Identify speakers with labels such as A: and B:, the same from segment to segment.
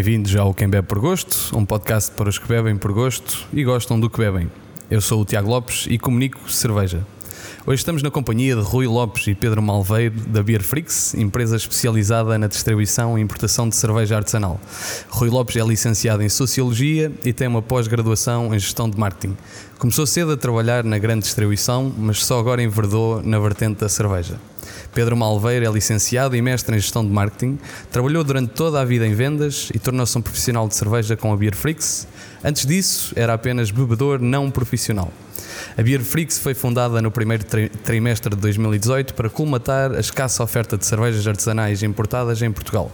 A: Bem-vindos ao Quem Bebe por Gosto, um podcast para os que bebem por gosto e gostam do que bebem. Eu sou o Tiago Lopes e comunico cerveja. Hoje estamos na companhia de Rui Lopes e Pedro Malveiro da Beer Freaks, empresa especializada na distribuição e importação de cerveja artesanal. Rui Lopes é licenciado em Sociologia e tem uma pós-graduação em Gestão de Marketing. Começou cedo a trabalhar na grande distribuição, mas só agora enverdou na vertente da cerveja. Pedro Malveiro é licenciado e mestre em Gestão de Marketing, trabalhou durante toda a vida em vendas e tornou-se um profissional de cerveja com a Beer Freaks. Antes disso, era apenas bebedor não profissional. A Beer Freaks foi fundada no primeiro tri trimestre de 2018 para colmatar a escassa oferta de cervejas artesanais importadas em Portugal.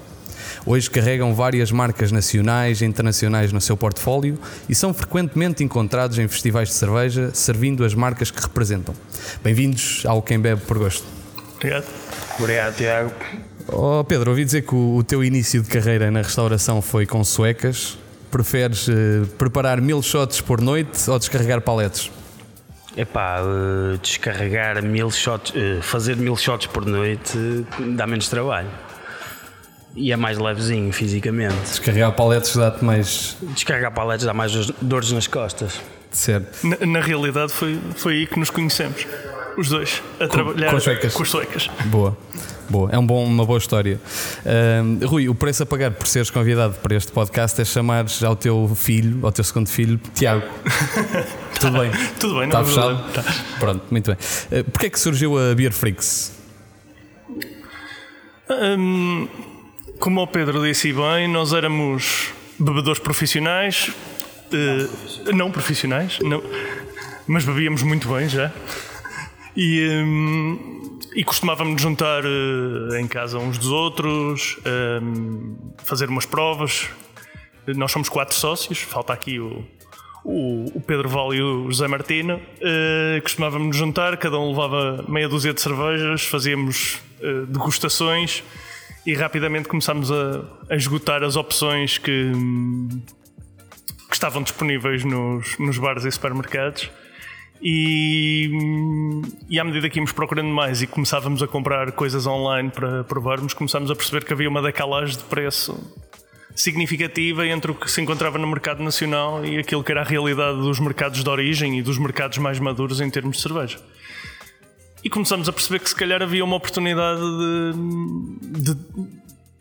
A: Hoje carregam várias marcas nacionais e internacionais no seu portfólio e são frequentemente encontrados em festivais de cerveja, servindo as marcas que representam. Bem-vindos ao Quem Bebe por Gosto.
B: Obrigado.
C: Obrigado, Tiago.
A: Oh, Pedro, ouvi dizer que o, o, teu início de carreira na restauração foi com suecas. Preferes uh, preparar mil shots por noite ou descarregar paletes?
C: Epá, uh, descarregar mil shots, uh, fazer mil shots por noite dá menos trabalho. E é mais levezinho fisicamente.
A: Descarregar paletes dá-te mais.
C: Descarregar paletes dá mais dores nas costas.
A: Certo.
B: Na, na, realidade foi, foi aí que nos conhecemos. Os dois, a
A: com,
B: trabalhar
A: com as suecas.
B: Com as suecas.
A: Boa. Boa, é um bom, uma boa história. Uh, Rui, o preço a pagar por seres convidado para este podcast é chamares ao teu filho, ao teu segundo filho, Tiago. Tudo bem?
B: Tudo bem,
A: Está
B: não
A: fechado?
B: Tá.
A: Pronto, muito bem. Uh, Porquê é que surgiu a Beer Freaks?
B: Um, como o Pedro disse bem, nós éramos bebedores profissionais, uh, não profissionais, não, mas bebíamos muito bem já. E, um, e costumávamos juntar uh, em casa uns dos outros, um, fazer umas provas. Nós somos quatro sócios, falta aqui o, o, o Pedro Val e o José Martino. Uh, costumávamos juntar, cada um levava meia dúzia de cervejas, fazíamos uh, degustações e rapidamente começámos a, a esgotar as opções que, que estavam disponíveis nos, nos bares e supermercados. E, e, à medida que íamos procurando mais e começávamos a comprar coisas online para provarmos, começámos a perceber que havia uma decalagem de preço significativa entre o que se encontrava no mercado nacional e aquilo que era a realidade dos mercados de origem e dos mercados mais maduros em termos de cerveja. E começamos a perceber que se calhar havia uma oportunidade de, de,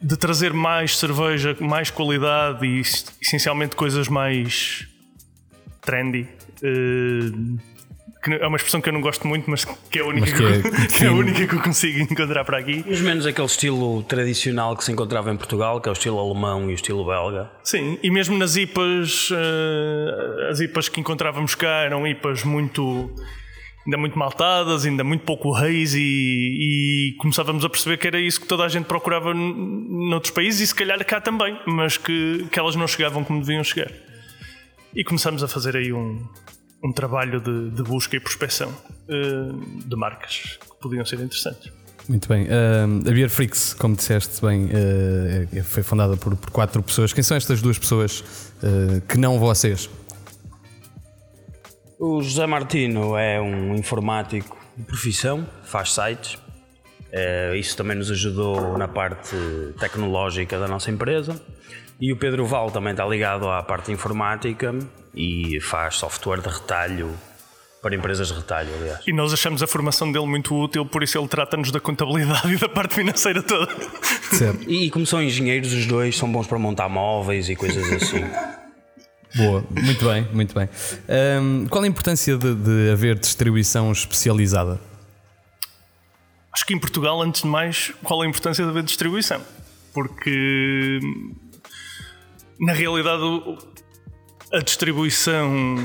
B: de trazer mais cerveja, mais qualidade e essencialmente coisas mais trendy. Uh, que é uma expressão que eu não gosto muito, mas que é a única,
A: que é,
B: que, que, é a única que eu consigo encontrar para aqui.
C: Mas menos aquele estilo tradicional que se encontrava em Portugal, que é o estilo alemão e o estilo belga.
B: Sim, e mesmo nas IPAs, uh, as IPAs que encontrávamos cá eram IPAs muito ainda muito maltadas, ainda muito pouco haze e, e, começávamos a perceber que era isso que toda a gente procurava noutros países e se calhar cá também, mas que, que elas não chegavam como deviam chegar. E começamos a fazer aí um, um trabalho de, de busca e prospecção uh, de marcas que podiam ser interessantes.
A: Muito bem. Uh, a Beer Freaks, como disseste bem, uh, foi fundada por, por, quatro pessoas. Quem são estas duas pessoas que não vocês?
C: O José Martino é um informático de profissão, faz sites. isso também nos ajudou na parte tecnológica da nossa empresa. E o Pedro Val também está ligado à parte informática e faz software de retalho para empresas de retalho, aliás.
B: E nós achamos a formação dele muito útil, por isso ele trata-nos da contabilidade e da parte financeira toda.
A: Certo.
C: E, e como são engenheiros, os dois são bons para montar móveis e coisas assim.
A: Boa, muito bem, muito bem. Um, qual a importância de, de haver distribuição especializada?
B: Acho que em Portugal, antes de mais, qual a importância de haver distribuição? Porque na realidade a distribuição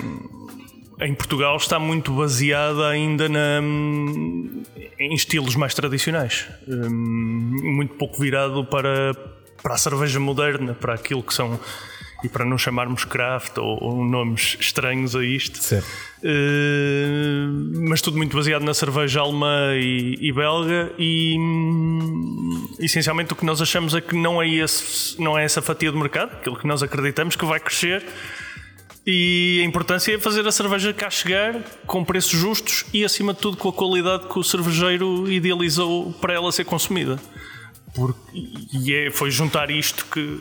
B: em Portugal está muito baseada ainda na, em estilos mais tradicionais, muito pouco virado para, para a cerveja moderna, para aquilo que são e para não chamarmos craft ou, ou nomes estranhos a isto, uh, mas tudo muito baseado na cerveja alemã e, e belga. E hum, essencialmente o que nós achamos é que não é, esse, não é essa fatia de mercado, aquilo que nós acreditamos que vai crescer. E a importância é fazer a cerveja cá chegar com preços justos e acima de tudo com a qualidade que o cervejeiro idealizou para ela ser consumida. Porque, e é, foi juntar isto que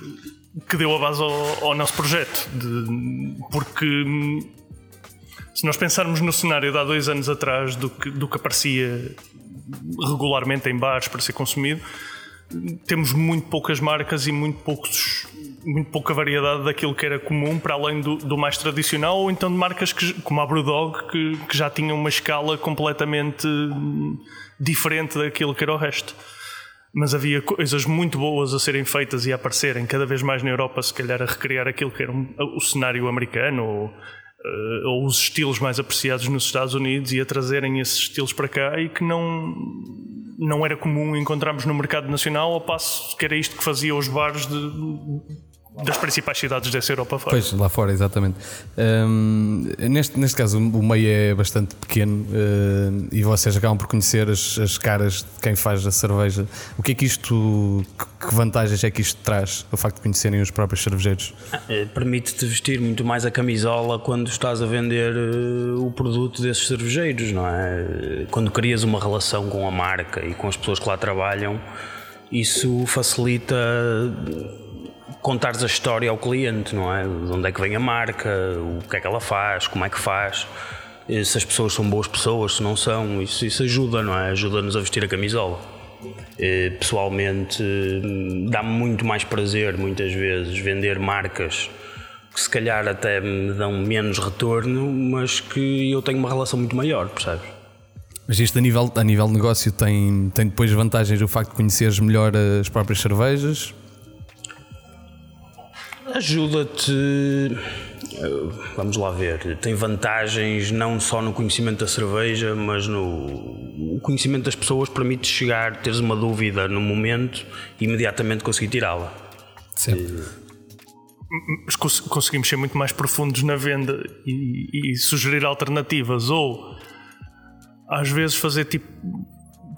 B: que deu a base ao, ao nosso projeto. De, porque hum, se nós pensarmos no cenário de há dois anos atrás do que, do que aparecia regularmente em bares para ser consumido, temos muito poucas marcas e muito poucos muito pouca variedade daquilo que era comum para além do, do mais tradicional ou então de marcas que, como a Brewdog que, que já tinham uma escala completamente hum, diferente daquilo que era o resto mas havia coisas muito boas a serem feitas e a aparecerem cada vez mais na Europa, se calhar a recriar aquilo que era o cenário americano ou, uh, ou, os estilos mais apreciados nos Estados Unidos e a trazerem esses estilos para cá e que não, não era comum encontrarmos no mercado nacional, ao passo que era isto que fazia os bares de, das principais cidades dessa Europa fora.
A: Pois, lá fora, exatamente. Um, neste, neste caso, o meio é bastante pequeno uh, e vocês acabam por conhecer as, as, caras de quem faz a cerveja. O que é que isto, que vantagens é que isto traz, o facto de conhecerem os próprios cervejeiros?
C: Ah, eh, permite-te vestir muito mais a camisola quando estás a vender uh, o produto desses cervejeiros, não é? Quando crias uma relação com a marca e com as pessoas que lá trabalham, isso facilita contares a história ao cliente, não é? De onde é que vem a marca, o que é que ela faz, como é que faz, se as pessoas são boas pessoas, se não são, isso, isso ajuda, não é? Ajuda-nos a vestir a camisola. Pessoalmente, dá-me muito mais prazer, muitas vezes, vender marcas que se calhar até me dão menos retorno, mas que eu tenho uma relação muito maior, percebes?
A: Mas isto a nível, a nível de negócio tem, tem depois vantagens o facto de conheceres melhor as próprias cervejas,
C: Ajuda-te. Vamos lá ver. Tem vantagens não só no conhecimento da cerveja, mas no o conhecimento das pessoas permite chegar, teres uma dúvida no momento e imediatamente conseguir tirá-la.
B: Conseguimos ser muito mais profundos na venda e, e sugerir alternativas ou às vezes fazer tipo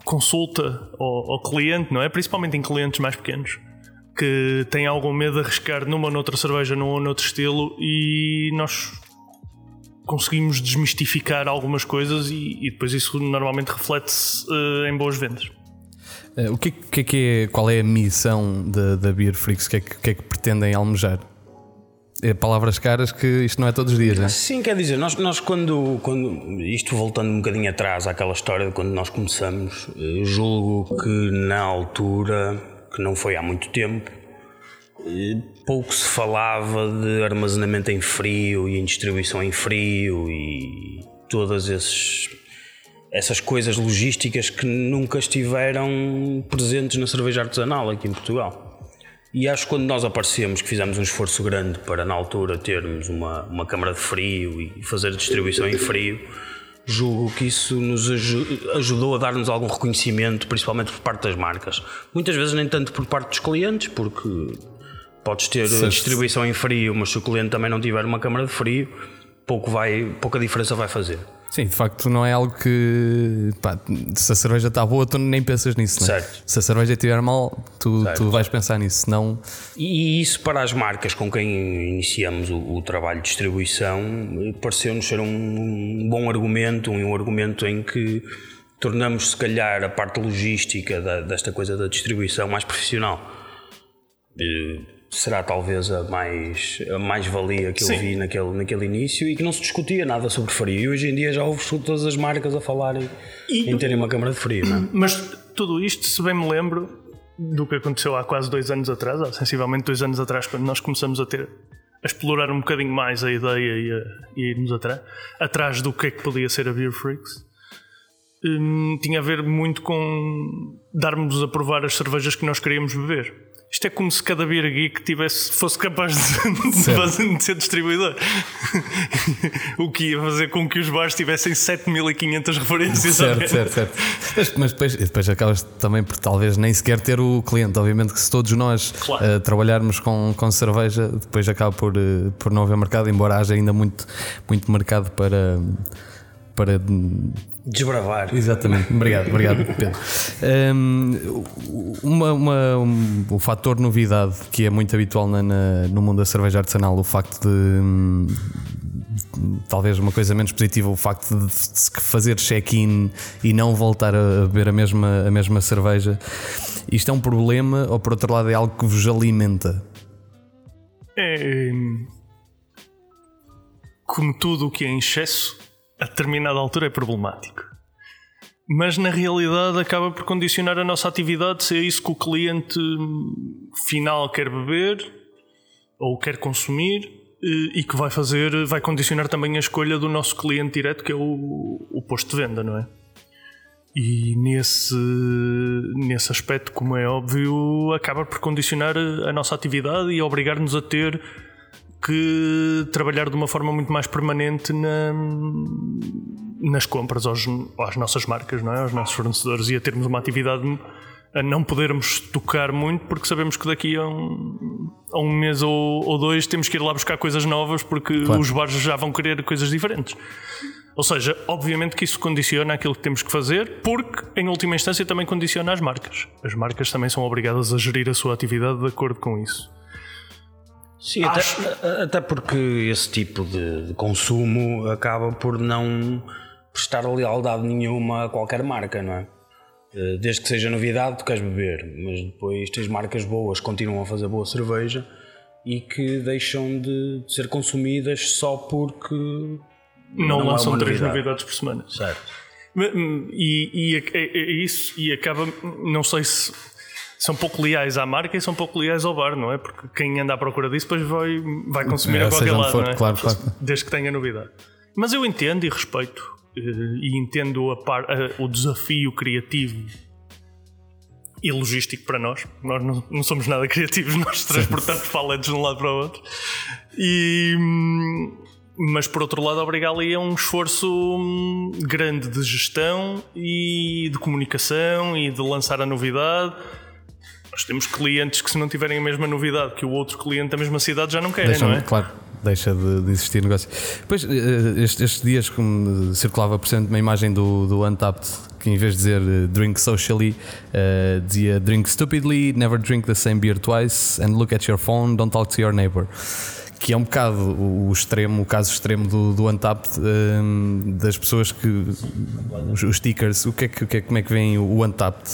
B: consulta ao, ao cliente, não é? Principalmente em clientes mais pequenos que têm algum medo de arriscar numa ou noutra cerveja, num ou noutro estilo, e nós conseguimos desmistificar algumas coisas e, e depois isso normalmente reflete-se uh, em boas vendas.
A: Uh, o que, que, é que é, qual é a missão da, da Beer Freaks? O que, é que, que, é que pretendem almejar? É palavras caras que isto não é todos os dias, é?
C: Sim, quer dizer, nós, nós quando, quando. Isto voltando um bocadinho atrás àquela história de quando nós começamos, julgo que na altura que não foi há muito tempo, pouco se falava de armazenamento em frio e em distribuição em frio e todas esses, essas coisas logísticas que nunca estiveram presentes na cerveja artesanal aqui em Portugal. E acho que quando nós aparecemos, que fizemos um esforço grande para na altura termos uma, uma câmara de frio e fazer distribuição em frio, julgo que isso nos ajudou a dar-nos algum reconhecimento, principalmente por parte das marcas. Muitas vezes nem tanto por parte dos clientes, porque podes ter distribuição em frio, mas se o cliente também não tiver uma câmara de frio, pouco vai, pouca diferença vai fazer.
A: Sim, de facto não é algo que pá, se a cerveja está boa, tu nem pensas nisso. Né? Se a cerveja estiver mal, tu, tu vais pensar nisso. Senão...
C: E isso para as marcas com quem iniciamos o, o trabalho de distribuição pareceu-nos ser um bom argumento, um argumento em que tornamos se calhar a parte logística da, desta coisa da distribuição mais profissional será talvez a mais, a mais valia que Sim. eu vi naquele, naquele início e que não se discutia nada sobre frio. E hoje em dia já ouves todas as marcas a falarem e, em terem uma câmara de frio. Não é?
B: Mas tudo isto, se bem me lembro do que aconteceu há quase dois anos atrás, ou sensivelmente dois anos atrás, quando nós começamos a ter a explorar um bocadinho mais a ideia e, a, e irmos atrás, atrás do que é que podia ser a Beer Freaks. Hum, tinha a ver muito com darmos a provar as cervejas que nós queríamos beber isto é como se cada Beer Geek tivesse, fosse capaz de, de ser distribuidor. o que ia fazer com que os bares tivessem 7500 referências.
A: Certo, certo, certo. Mas, mas depois, depois acabas também por talvez nem sequer ter o cliente. Obviamente que se todos nós claro. uh, trabalharmos com, com cerveja, depois acaba por, uh, por não haver mercado, embora haja ainda muito, muito mercado para. para
C: Desbravar.
A: Exatamente, obrigado, obrigado, Pedro. Um, uma, uma, um, o fator novidade que é muito habitual na, na, no mundo da cerveja artesanal, o facto de. Hum, talvez uma coisa menos positiva, o facto de, de fazer check-in e não voltar a beber a mesma, a mesma cerveja. Isto é um problema, ou por outro lado, é algo que vos alimenta?
B: é. Como tudo o que é em excesso, a determinada altura é problemático. Mas na realidade acaba por condicionar a nossa atividade se é isso que o cliente final quer beber ou quer consumir eh, e que vai fazer, vai condicionar também a escolha do nosso cliente direto, que é o, o posto de venda, não é? E nesse, nesse aspecto, como é óbvio, acaba por condicionar a nossa atividade e obrigar-nos a ter que trabalhar de uma forma muito mais permanente na, nas compras aos, às nossas marcas, não é? aos nossos fornecedores e a termos uma atividade a não podermos tocar muito porque sabemos que daqui a um, a um mês ou, ou, dois temos que ir lá buscar coisas novas porque claro. os bares já vão querer coisas diferentes. Ou seja, obviamente que isso condiciona aquilo que temos que fazer, porque em última instância também condiciona as marcas. As marcas também são obrigadas a gerir a sua atividade de acordo com isso.
C: Sim, Acho... até, até, porque esse tipo de, de, consumo acaba por não prestar lealdade nenhuma a qualquer marca, não é? Eh, desde que seja novidade, tu queres beber, mas depois tens marcas boas que continuam a fazer boa cerveja e que deixam de ser consumidas só porque
B: não, não lançam é três novidade. novidades por semana.
C: Certo.
B: E, e é, é, é, isso, e acaba, não sei se são pouco leais à marca e são pouco leais ao bar, não é? Porque quem anda à procura disso depois vai, vai consumir é, a qualquer lado, for, não é?
A: Claro, claro.
B: Desde que tenha novidade. Mas eu entendo e respeito eh, e entendo a par, a, o desafio criativo e logístico para nós. Nós não, não somos nada criativos, nós transportamos paletes de um lado para o outro. E, mas por outro lado obriga ali a um esforço hum, grande de gestão e de comunicação e de lançar a novidade. Nós temos clientes que se não tiverem a mesma novidade que o outro cliente da mesma cidade já não querem, Deixam, não é?
A: Claro, deixa de, de existir negócio. Pois, eh, estes, estes dias como circulava por cento uma imagem do, do Untapped que em vez de dizer eh, drink socially, uh, dizia drink stupidly, never drink the same beer twice, and look at your phone, don't talk to your neighbor que é um bocado o extremo, o caso extremo do, do Untapped, um, das pessoas que. Os, os, stickers, o que é que, o que é, como é que vem o Untapped?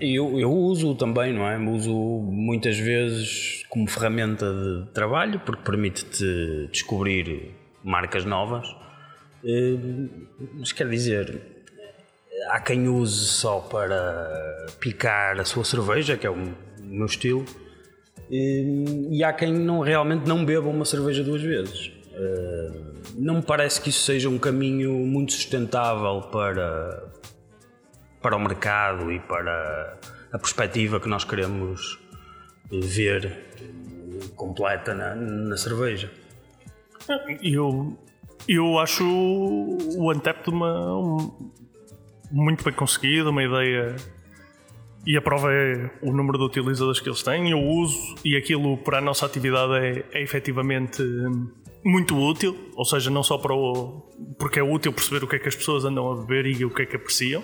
C: Eu, eu uso também, não é? Uso muitas vezes como ferramenta de trabalho, porque permite-te descobrir marcas novas. Hum, mas quer dizer, há quem use só para picar a sua cerveja, que é o meu estilo e há quem não, realmente não beba uma cerveja duas vezes. Eh, não me parece que isso seja um caminho muito sustentável para, para o mercado e para a perspectiva que nós queremos ver completa na, na cerveja.
B: Eu, eu acho o Antep uma, um, muito bem conseguido, uma ideia e a prova é o número de utilizadores que eles têm, eu uso e aquilo para a nossa atividade é, é efetivamente hum, muito útil, ou seja, não só para o. porque é útil perceber o que é que as pessoas andam a beber e o que é que apreciam.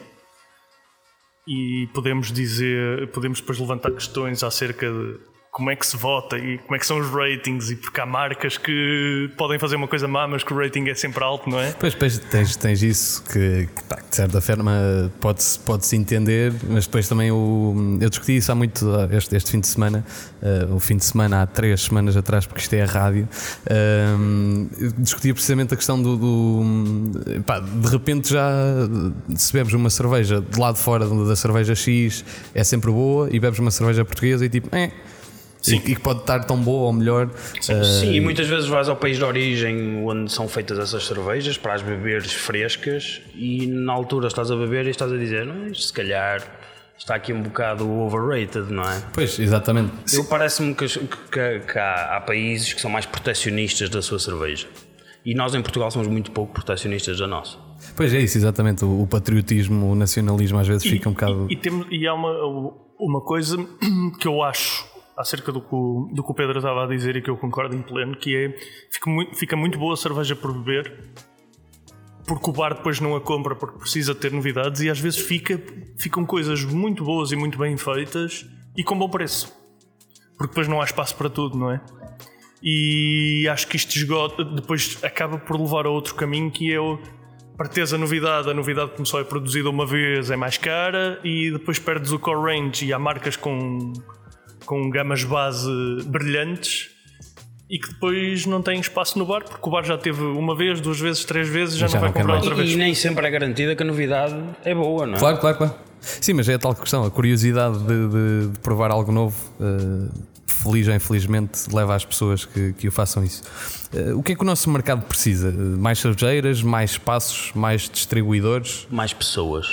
B: E podemos dizer, podemos depois levantar questões acerca de como é que se vota e como é que são os ratings e porque há marcas que podem fazer uma coisa má, mas que o rating é sempre alto, não é?
A: Pois, depois tens, tens isso que, que de certa forma pode-se pode -se entender, mas depois também o, eu discuti isso há muito este, este fim de semana, uh, o fim de semana há três semanas atrás, porque isto é a rádio, uh, discutia precisamente a questão do, do pá, de repente já se bebes uma cerveja de lado fora da cerveja X é sempre boa e bebes uma cerveja portuguesa e tipo, eh, Sim. E, que pode estar tão boa ou melhor.
C: Sim, uh... sim, e muitas vezes vais ao país de origem onde são feitas essas cervejas para as beberes frescas e na altura estás a beber e estás a dizer, não, se calhar está aqui um bocado overrated, não é?
A: Pois, exatamente.
C: Eu parece-me que, que, que há, há, países que são mais protecionistas da sua cerveja. E nós em Portugal somos muito pouco protecionistas da nossa.
A: Pois é isso, exatamente. O, o patriotismo, o nacionalismo às vezes
B: e,
A: fica um bocado.
B: E, e, tem, e há uma, uma coisa que eu acho acerca do que, o, do que o Pedro estava a dizer e que eu concordo em pleno, que é fica muito, fica muito boa a cerveja por beber porque o bar depois não a compra porque precisa ter novidades e às vezes fica, ficam coisas muito boas e muito bem feitas e com bom preço. Porque depois não há espaço para tudo, não é? E acho que isto esgota, depois acaba por levar a outro caminho que é o para teres a novidade, a novidade como só é produzida uma vez é mais cara e depois perdes o core range e há marcas com com gamas base brilhantes e que depois não tem espaço no bar, porque o bar já teve uma vez, duas vezes, três vezes, já,
A: Já
B: não vai
A: não
B: comprar outra vez.
C: E nem sempre é garantida que a novidade é boa, não é?
A: Claro, claro, claro. Sim, mas é a tal questão, a curiosidade de, de- de provar algo novo, eh, feliz ou infelizmente, leva as pessoas que, que o façam isso. Eh, o que é que o nosso mercado precisa? Eh, Mais cervejeiras, mais espaços, mais distribuidores?
C: Mais pessoas.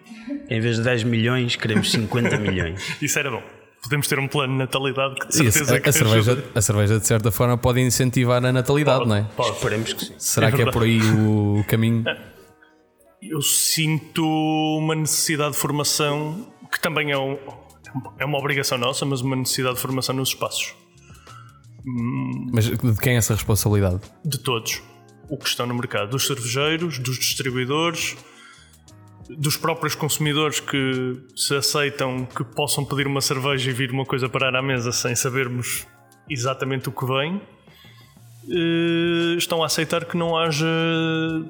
C: em vez de 10 milhões, queremos 50 milhões.
B: Isso era bom. Podemos ter um plano de natalidade que de
A: Isso,
B: certeza
A: a,
B: que
A: a cerveja,
B: ajuda.
A: a cerveja, de certa forma, pode incentivar a natalidade, não é?
B: Pode.
C: Esperemos que sim.
A: Será
B: É
A: que é
B: verdade.
A: por aí o caminho?
B: Eu sinto uma necessidade de formação que também é, um- é uma obrigação nossa, mas uma necessidade de formação nos espaços.
A: Mas de quem é essa responsabilidade?
B: De todos. O que estão no mercado. Dos cervejeiros, dos distribuidores, dos próprios consumidores que se aceitam que possam pedir uma cerveja e vir uma coisa parar à mesa sem sabermos exatamente o que vem. eh, Estão a aceitar que não haja,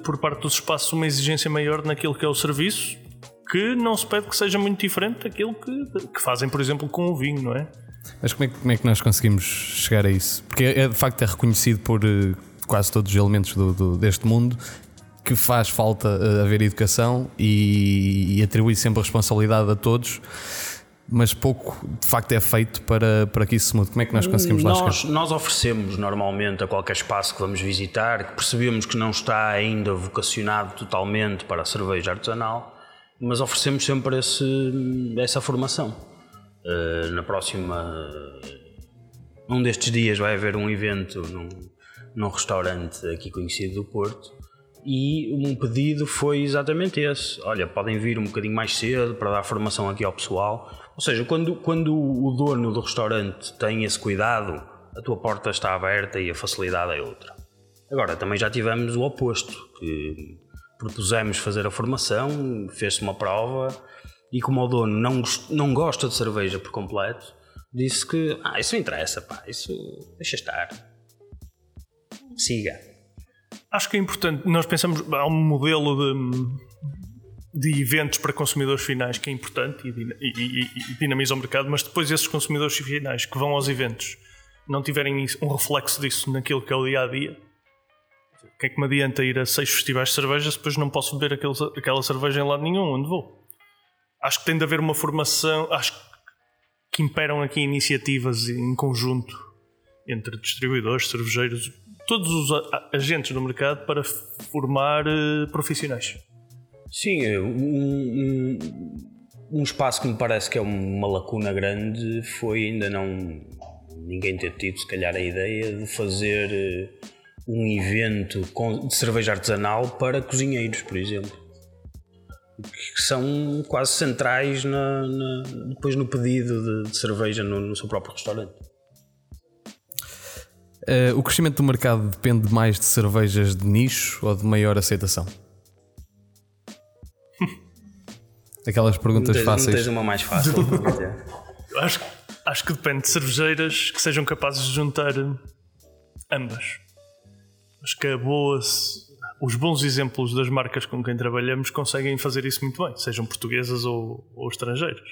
B: por parte dos espaços, uma exigência maior naquilo que é o serviço, que não se pede que seja muito diferente daquilo que, que fazem, por exemplo, com o vinho, não é?
A: Mas como é, que- como é que nós conseguimos chegar a isso? Porque é, de facto é reconhecido por eh, quase todos os elementos do- do- deste mundo que faz falta eh, haver educação e, e atribui sempre a responsabilidade a todos, mas pouco de facto é feito para, para que isso se mude. Como é que nós conseguimos lá
C: Nós,
A: chegar?
C: nós oferecemos normalmente a qualquer espaço que vamos visitar, que percebemos que não está ainda vocacionado totalmente para a cerveja artesanal, mas oferecemos sempre esse, essa formação. Eh, na próxima. Um destes dias vai haver um evento num, num restaurante aqui conhecido do Porto. E um pedido foi exatamente esse. Olha, podem vir um bocadinho mais cedo para dar formação aqui ao pessoal. Ou seja, quando, quando o dono do restaurante tem esse cuidado, a tua porta está aberta e a facilidade é outra. Agora, também já tivemos o oposto, que propusemos fazer a formação, fez-se uma prova e como o dono não, não gosta de cerveja por completo, disse que ah, isso não interessa, pá, isso deixa estar. Siga.
B: Acho que é importante. Nós pensamos. Há um modelo de, de eventos para consumidores finais que é importante e, e- e- e dinamiza o mercado, mas depois esses consumidores finais que vão aos eventos não tiverem um reflexo disso naquilo que é o dia a dia. O que é que me adianta ir a seis festivais de cerveja se depois não posso beber aquele- aquela cerveja em lado nenhum onde vou? Acho que tem de haver uma formação. Acho que imperam aqui iniciativas em conjunto entre distribuidores, cervejeiros, todos os agentes do mercado para formar eh, profissionais.
C: Sim, é, um, um, um espaço que me parece que é uma lacuna grande foi ainda não ninguém ter tido se calhar a ideia de fazer eh, um evento de cerveja artesanal para cozinheiros, por exemplo. Que são quase centrais na- na- depois no pedido de, de cerveja no, no seu próprio restaurante.
A: Eh, o crescimento do mercado depende mais de cervejas de nicho ou de maior aceitação? Aquelas perguntas
C: Não tens, não
A: fáceis.
C: tens uma mais fácil.
B: Eu Acho, acho que depende de cervejeiras que sejam capazes de juntar eh, ambas. Acho que a boa, os bons exemplos das marcas com quem trabalhamos conseguem fazer isso muito bem, sejam portuguesas ou, ou estrangeiras.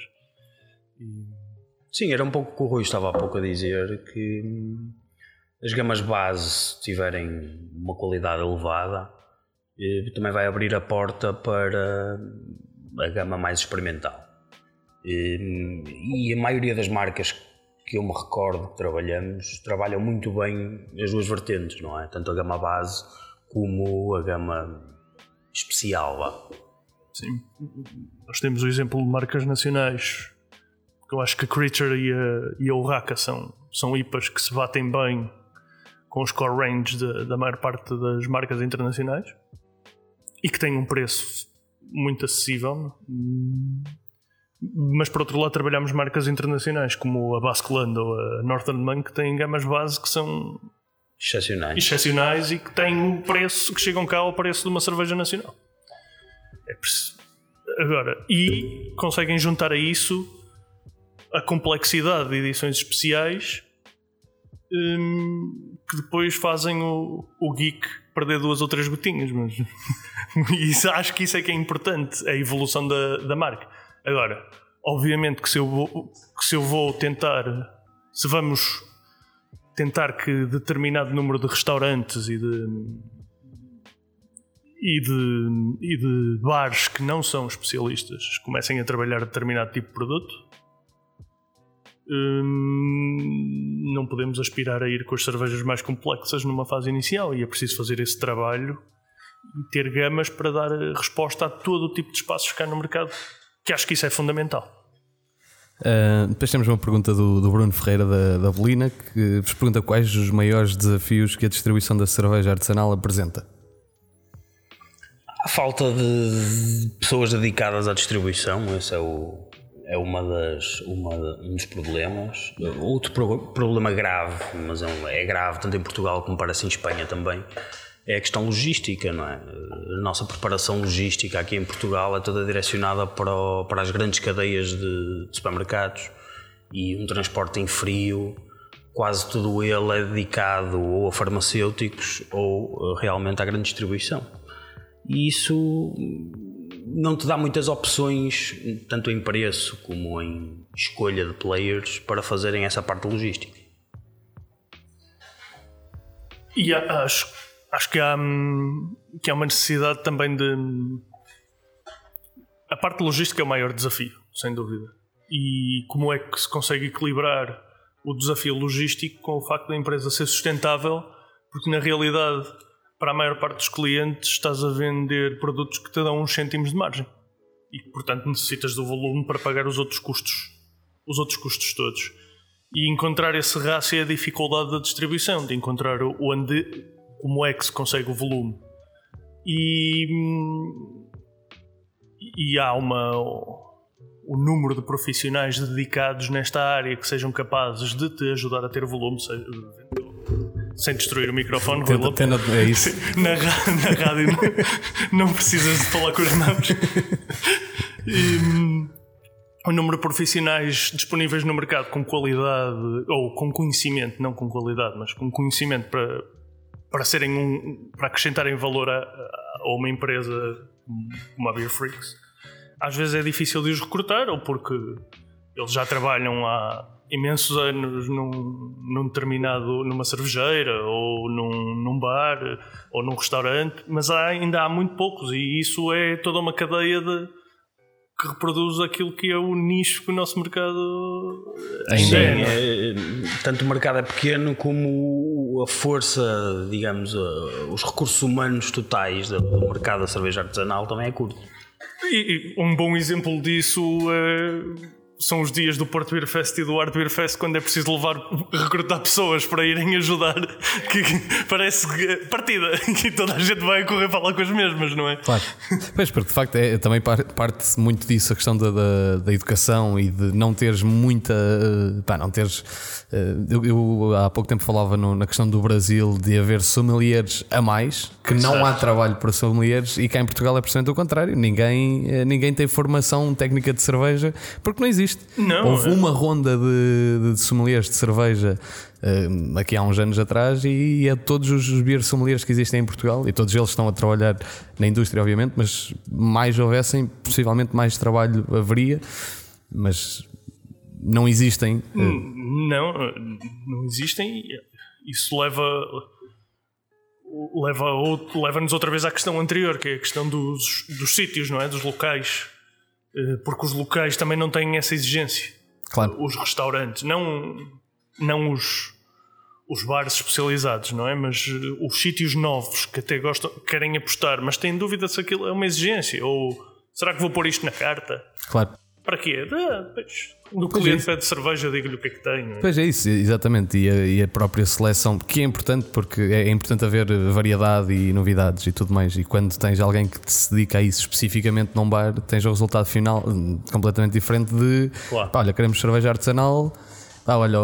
C: Sim, era um pouco o que o Rui estava há pouco a dizer, que as gamas base, se tiverem uma qualidade elevada, eh, também vai abrir a porta para a gama mais experimental. E, e a maioria das marcas que eu me recordo que trabalhamos, trabalham muito bem as duas vertentes, não é? Tanto a gama base como a gama especial.
B: Sim. Nós temos o exemplo de marcas nacionais. Eu acho que a Creature e a, e a são, são IPAs que se batem bem com os core range da- da maior parte das marcas internacionais e que têm um preço muito acessível. Hum, Mas por outro lado, trabalhamos marcas internacionais como a Basqueland ou a Northern Man que têm gamas base que são
C: Excepcionais.
B: excepcionais e que têm um preço que chegam cá ao preço de uma cerveja nacional. É Agora, e conseguem juntar a isso a complexidade de edições especiais hum, que depois fazem o, o geek perder duas ou três gotinhas. Mas isso, acho que isso é que é importante, a evolução da, da marca. Agora, obviamente que se eu vou, que se eu vou tentar, se vamos tentar que determinado número de restaurantes e de e de, e de bares que não são especialistas comecem a trabalhar determinado tipo de produto, hum, não podemos aspirar a ir com as cervejas mais complexas numa fase inicial e é preciso fazer esse trabalho e ter gamas para dar resposta a todo o tipo de espaços que há no mercado, que acho que isso é fundamental.
A: Uh, depois temos uma pergunta do, do Bruno Ferreira da, da Bolina que vos pergunta quais os maiores desafios que a distribuição da cerveja artesanal apresenta.
C: A falta de pessoas dedicadas à distribuição, esse é, o, é uma das, uma, um dos problemas. Outro pro, problema grave, mas é, é grave tanto em Portugal como parece em Espanha também, é a questão logística, não é? A nossa preparação logística aqui em Portugal é toda direcionada para, o, para as grandes cadeias de, de, supermercados e um transporte em frio, quase todo ele é dedicado ou a farmacêuticos ou eh, realmente à grande distribuição. E isso não te dá muitas opções, tanto em preço como em escolha de players, para fazerem essa parte logística.
B: E acho acho que há, hum, que há uma necessidade também de. A parte logística é o maior desafio, sem dúvida. E como é que se consegue equilibrar o desafio logístico com o facto da empresa ser sustentável, porque na realidade, para a maior parte dos clientes, estás a vender produtos que te dão uns cêntimos de margem. E portanto necessitas do volume para pagar os outros custos, os outros custos todos. E encontrar esse rácio é a dificuldade da distribuição, de encontrar o, ande, como é que se consegue o volume. E, e há uma, o número de profissionais dedicados nesta área que sejam capazes de te ajudar a ter volume, sem destruir o microfone.
A: Tenta, tenta, é isso.
B: Na, na rádio não precisas de falar com as mãos. E, o número de profissionais disponíveis no mercado com qualidade, ou com conhecimento, não com qualidade, mas com conhecimento para, para serem um, para acrescentarem valor a, a uma empresa como a Beer Freaks, às vezes é difícil de os recrutar, ou porque eles já trabalham há imensos anos num, num determinado, numa cervejeira, ou num, num bar, ou num restaurante, mas há, ainda há muito poucos, e isso é toda uma cadeia de que reproduz aquilo que é o nicho que o nosso mercado
C: Ainda é. é, é tanto o mercado é pequeno como a força, digamos, os recursos humanos totais do mercado da cerveja artesanal também é curto.
B: E, um bom exemplo disso é são os dias do Porto Beer Fest e do Art Beer Fest quando é preciso levar, recrutar pessoas para irem ajudar, que, parece partida, que toda a gente vai correr falar com as mesmas, não é?
A: Claro. Pois, porque de facto é, também parte muito disso a questão da, da, da educação e de não teres muita. Pá, não teres. Eh, eu, eu há pouco tempo falava no, na questão do Brasil de haver sommeliers a mais, que não Exato. há trabalho para sommeliers e cá em Portugal é precisamente o contrário. Ninguém, eh, ninguém tem formação técnica de cerveja porque não existe
B: Não,
A: Houve
B: é...
A: uma ronda de, de sommeliers de cerveja uh, aqui há uns anos atrás e é todos os beer sommeliers que existem em Portugal e todos eles estão a trabalhar na indústria, obviamente, mas mais houvessem, possivelmente mais trabalho haveria, mas não existem.
B: Uh... Não, não existem. Isso leva leva-nos leva outra vez à questão anterior, que é a questão dos, dos sítios, não é? Dos locais. Eh, porque os locais também não têm essa exigência.
A: Claro.
B: Os restaurantes, não, não os, os bares especializados, não é? Mas eh, os sítios novos que até gostam, querem apostar, mas têm dúvida se aquilo é uma exigência. Ou será que vou pôr isto na carta?
A: Claro.
B: Para quê? Ah, pois, cliente é pede cerveja, digo-lhe o que é que tem.
A: Pois é isso, exatamente. E a, e a, própria seleção, que é importante porque é, é importante haver variedade e novidades e tudo mais. E quando tens alguém que se dedica a isso especificamente num bar, tens o resultado final hum, completamente diferente de claro. pá, olha, queremos cerveja artesanal. Ah, olha,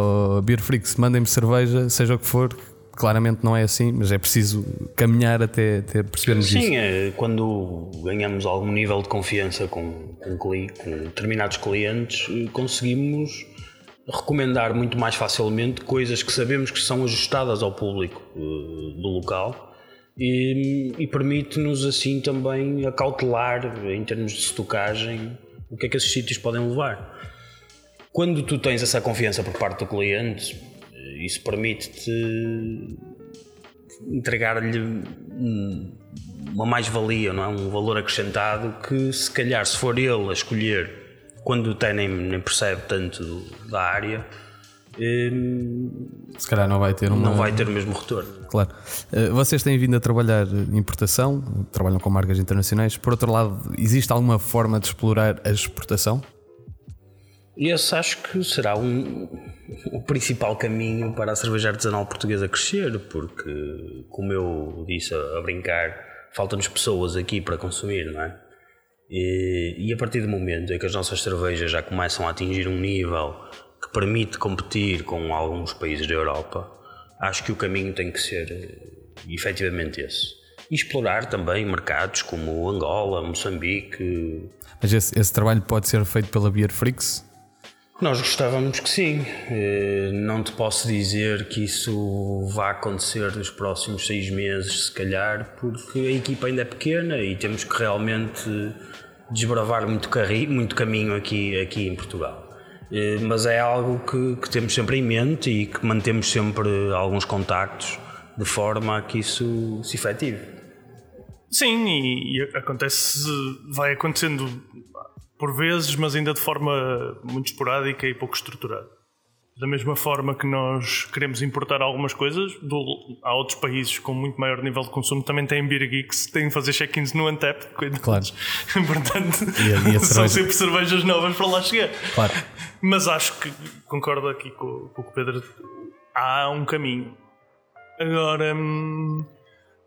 A: Beer Freaks, mandem-me cerveja, seja o que for, claramente não é assim, mas é preciso caminhar até, até percebermos
C: Sim,
A: isso.
C: Sim, é, quando ganhamos algum nível de confiança com, com, com determinados clientes, conseguimos recomendar muito mais facilmente coisas que sabemos que são ajustadas ao público uh, do local e, e permite-nos assim também acautelar em termos de estocagem o que é que esses sítios podem levar. Quando tu tens essa confiança por parte do cliente, Eh, isso permite-te entregar-lhe uma mais-valia, não é? um valor acrescentado que, se calhar, se for ele a escolher quando até nem, nem percebe tanto da área,
A: se calhar não vai ter uma...
C: não vai ter o mesmo retorno.
A: Claro. Eh, vocês têm vindo a trabalhar importação, trabalham com marcas internacionais. Por outro lado, existe alguma forma de explorar a exportação?
C: Esse acho que será um, o principal caminho para a cerveja artesanal portuguesa crescer, porque, como eu disse a, a brincar, faltam-nos pessoas aqui para consumir, não é? E, e, a partir do momento em que as nossas cervejas já começam a atingir um nível que permite competir com alguns países da Europa, acho que o caminho tem que ser eh, efetivamente esse. E explorar também mercados como Angola, Moçambique.
A: Mas esse, esse trabalho pode ser feito pela Beer Freaks?
C: Nós gostávamos que sim. Eh, não te posso dizer que isso vá acontecer nos próximos seis meses, se calhar, porque a equipa ainda é pequena e temos que realmente desbravar muito, muito caminho aqui, aqui em Portugal. Eh, mas é algo que, que, temos sempre em mente e que mantemos sempre alguns contactos de forma a que isso se efetive.
B: Sim, e, e acontece, vai acontecendo por vezes, mas ainda de forma muito esporádica e pouco estruturada. Da mesma forma que nós queremos importar algumas coisas, do, há outros países com muito maior nível de consumo também têm Beer Geeks, têm de fazer check-ins no Antep.
A: Claro.
B: Portanto, e a, e são sempre cervejas novas para lá chegar.
A: Claro.
B: Mas acho que, concordo aqui com, com o Pedro, há um caminho. Agora, hum,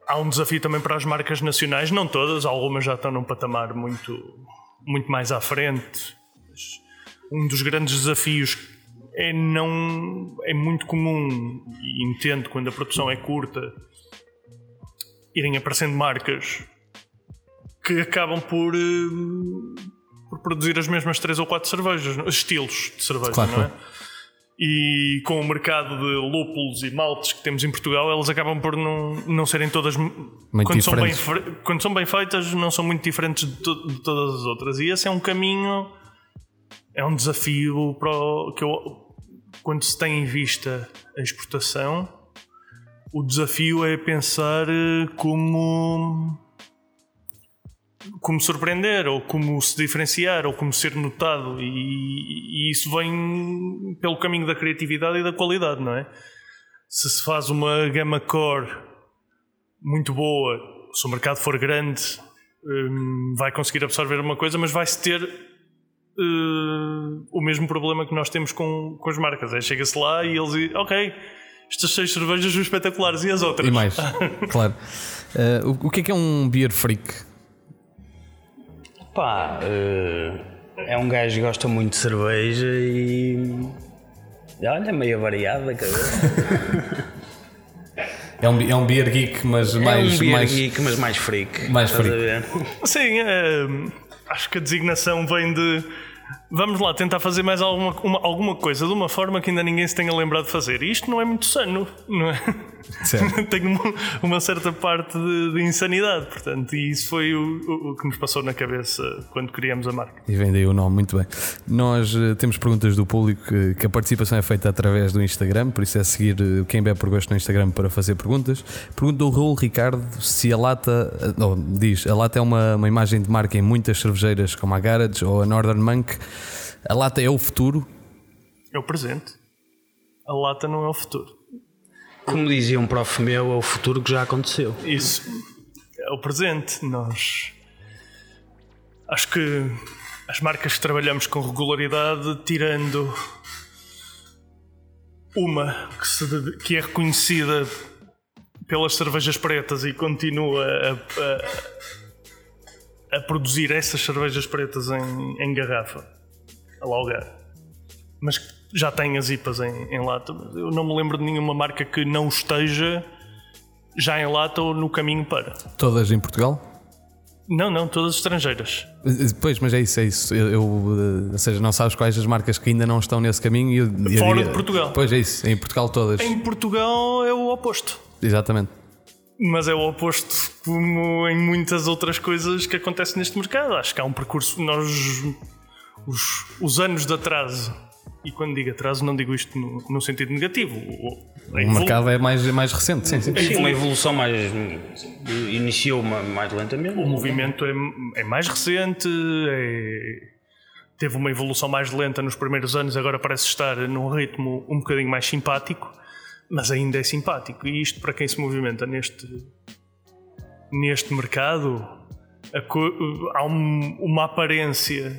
B: há um desafio também para as marcas nacionais, não todas, algumas já estão num patamar muito, muito mais à frente. Um dos grandes desafios é não é muito comum e entendo quando a produção é curta irem aparecendo marcas que acabam por, uh, por produzir as mesmas três ou quatro cervejas, estilos de cerveja, claro. não é? E com o mercado de lúpulos e maltes que temos em Portugal, elas acabam por não, não serem todas. quando são, bem, quando são bem feitas, não são muito diferentes de, to, de todas as outras. E esse é um caminho, é um desafio para o, que eu quando se tem em vista a exportação, o desafio é pensar eh, como como surpreender ou como se diferenciar ou como ser notado e, e, isso vem pelo caminho da criatividade e da qualidade, não é? Se se faz uma gama core muito boa, se o mercado for grande, hum, vai conseguir absorver uma coisa, mas vai-se ter uh, o mesmo problema que nós temos com, com as marcas. É, chega-se lá e eles dizem, ok, estas seis cervejas são espetaculares e as outras?
A: E mais, claro. Uh, o, o que é que é um beer freak?
C: Pá, uh, é um gajo que gosta muito de cerveja e. Olha, meio variada.
A: É um, é um beer geek, mas mais.
C: É um beer
A: mais,
C: geek, mas mais freak.
A: Mais freak.
B: Sim, é, acho que a designação vem de Vamos lá tentar fazer mais alguma, uma, alguma coisa de uma forma que ainda ninguém se tenha lembrado de fazer. E isto não é muito sano, não é? Tem uma, uma, certa parte de, de, insanidade, portanto, e isso foi o, o, que nos passou na cabeça quando criamos a marca.
A: E vendei o nome, muito bem. Nós uh, temos perguntas do público que, que, a participação é feita através do Instagram, por isso é seguir uh, quem bebe por gosto no Instagram para fazer perguntas. Pergunta do Raul Ricardo se a lata, uh, não, diz, a lata é uma, uma imagem de marca em muitas cervejeiras como a Garage ou a Northern Monk. A lata é o futuro?
B: É o presente. A lata não é o futuro.
C: Como dizia um prof meu, é o futuro que já aconteceu.
B: Isso. É o presente. Nós. Acho que as marcas que trabalhamos com regularidade, tirando uma que, se, que é reconhecida pelas cervejas pretas e continua a, a, a produzir essas cervejas pretas em, em garrafa Alaugar. Mas já tem as IPAs em, em lata. Eu não me lembro de nenhuma marca que não esteja já em lata ou no caminho para.
A: Todas em Portugal?
B: Não, não, todas estrangeiras.
A: Pois, mas é isso, é isso. Eu, eu, ou seja, não sabes quais as marcas que ainda não estão nesse caminho. Eu,
B: eu Fora diria, de Portugal.
A: Pois é isso, em Portugal todas.
B: Em Portugal é o oposto.
A: Exatamente.
B: Mas é o oposto como em muitas outras coisas que acontecem neste mercado. Acho que há um percurso. Nós os, os anos de atraso E quando digo atraso, não digo isto no, no sentido negativo. O,
A: o mercado é mais, mais recente, sim, sim.
C: Sim, uma evolução mais. iniciou mais lentamente.
B: O movimento é, é mais recente, é, teve uma evolução mais lenta nos primeiros anos, agora parece estar num ritmo um bocadinho mais simpático, mas ainda é simpático. E isto, para quem se movimenta neste, neste mercado, há um, uma aparência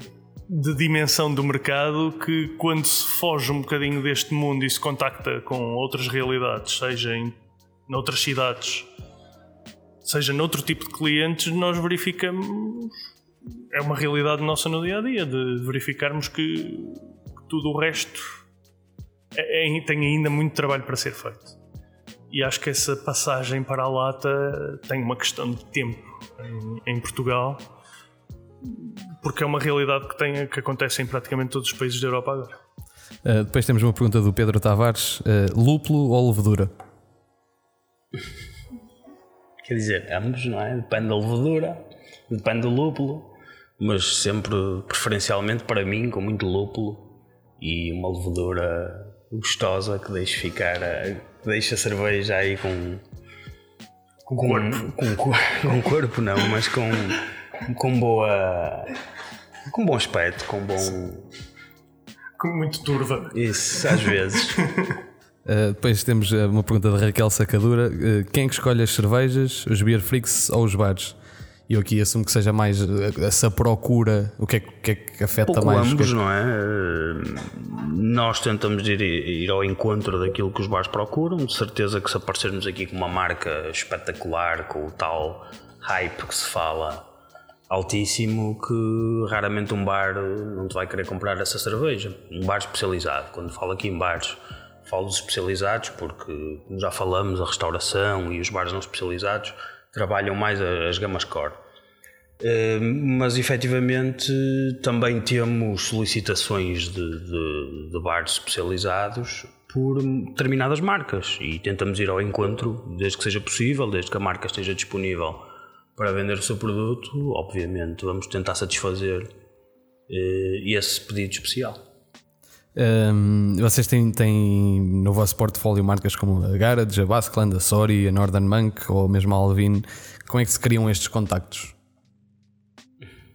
B: de dimensão do mercado que quando se foge um bocadinho deste mundo e se contacta com outras realidades, seja em noutras cidades, seja noutro tipo de clientes, nós verificamos é uma realidade nossa no dia a dia de verificarmos que, que tudo o resto é, é, tem ainda muito trabalho para ser feito. E acho que essa passagem para a lata tem uma questão de tempo em, em Portugal porque é uma realidade que, tem, que acontece em praticamente todos os países da Europa agora.
A: Uh, depois temos uma pergunta do Pedro Tavares: uh, lúpulo ou levedura?
C: Quer dizer, ambos, não é? Depende da levedura, depende do lúpulo, mas sempre preferencialmente para mim com muito lúpulo e uma levedura gostosa que deixe ficar, que deixe a cerveja aí com com, corpo, com, com, com corpo não, mas com com boa. com bom aspecto, com bom.
B: Com muito turva.
C: Isso, às vezes.
A: Uh, depois temos eh, uma pergunta da Raquel Sacadura: uh, quem é que escolhe as cervejas, os beer freaks ou os bares? E eu aqui assumo que seja mais essa procura, o que é que, é que afeta
C: Pouco
A: mais?
C: ambos,
A: que é que...
C: não é? Nós tentamos ir, ir ao encontro daquilo que os bares procuram. De certeza que se aparecermos aqui com uma marca espetacular, com o tal hype que se fala, altíssimo que raramente um bar não te vai querer comprar essa cerveja. Um bar especializado. Quando falo aqui em bares, falo dos especializados porque, como já falamos, a restauração e os bares não especializados trabalham mais as gamas core. Eh, mas efetivamente também temos solicitações de, de, de bares especializados por determinadas marcas e tentamos ir ao encontro desde que seja possível, desde que a marca esteja disponível para vender o seu produto, obviamente vamos tentar satisfazer uh, esse pedido especial.
A: Um, vocês têm, têm no vosso portfólio marcas como a Garage, a Basqueland, a Sori, a Northern Monk ou mesmo a Alvin. Como é que se criam estes contactos?